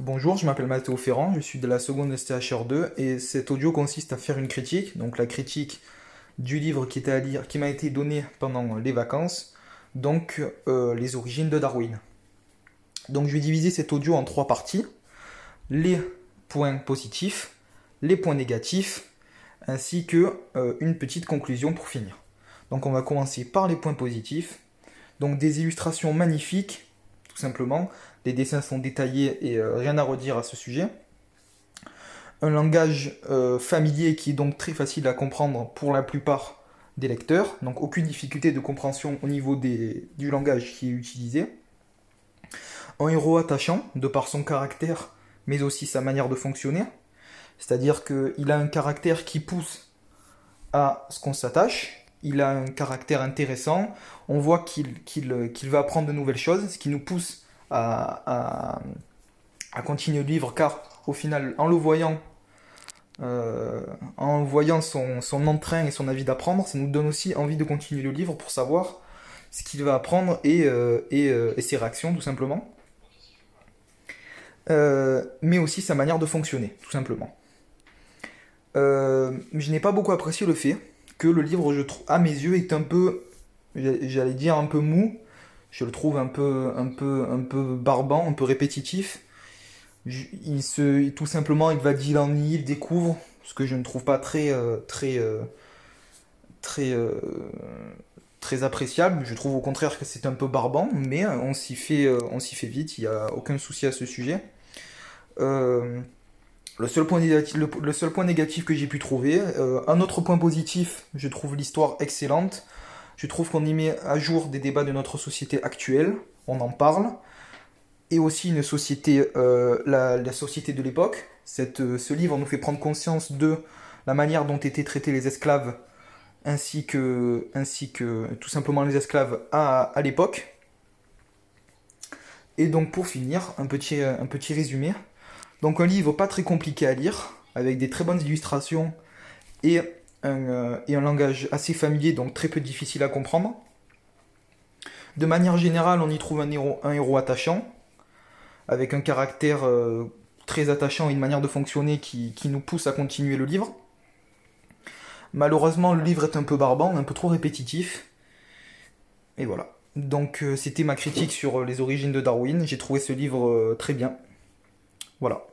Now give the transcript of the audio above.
Bonjour, je m'appelle Mathéo Ferrand, je suis de la seconde STHR2 et cet audio consiste à faire une critique, donc la critique du livre qui m'a été donné pendant les vacances, donc euh, les origines de Darwin. Donc je vais diviser cet audio en trois parties, les points positifs, les points négatifs, ainsi que euh, une petite conclusion pour finir. Donc on va commencer par les points positifs, donc des illustrations magnifiques, simplement, les dessins sont détaillés et euh, rien à redire à ce sujet. Un langage euh, familier qui est donc très facile à comprendre pour la plupart des lecteurs, donc aucune difficulté de compréhension au niveau du langage qui est utilisé. Un héros attachant, de par son caractère, mais aussi sa manière de fonctionner. C'est-à-dire qu'il a un caractère qui pousse à ce qu'on s'attache, il a un caractère intéressant, on voit qu'il va apprendre de nouvelles choses, ce qui nous pousse à, continuer le livre, car au final, en le voyant, euh, en voyant son, entrain et son avis d'apprendre, ça nous donne aussi envie de continuer le livre pour savoir ce qu'il va apprendre et, euh, euh, et, ses réactions, tout simplement. mais aussi sa manière de fonctionner, tout simplement. je n'ai pas beaucoup apprécié le fait le livre, je trouve, à mes yeux, est un peu, j'allais dire un peu mou, je le trouve un peu, un peu, un peu barbant, un peu répétitif. Il se, tout simplement, il va d'île en île, découvre, ce que je ne trouve pas très, euh, très, euh, très, euh, très appréciable. Je trouve au contraire que c'est un peu barbant, mais on s'y fait, on s'y fait vite. Il n'y a aucun souci à ce sujet. Le seul, point négatif, le seul point négatif que j'ai pu trouver, un autre point positif, je trouve l'histoire excellente. Je trouve qu'on y met à jour des débats de notre société actuelle, on en parle, et aussi une société, euh, la, société de l'époque. Euh, ce livre nous fait prendre conscience de la manière dont étaient traités les esclaves, ainsi que, ainsi que tout simplement les esclaves à, à l'époque. Et donc pour finir, un petit, un petit résumé. Donc un livre pas très compliqué à lire, avec des très bonnes illustrations et euh, et un langage assez familier, donc très peu difficile à comprendre. De manière générale, on y trouve un héros, attachant, avec un caractère euh, très attachant et une manière de fonctionner qui, qui, nous pousse à continuer le livre. Malheureusement, le livre est un peu barbant, un peu trop répétitif. Et voilà. Donc euh, c'était ma critique sur les origines de Darwin. J'ai trouvé ce livre très bien. Voilà.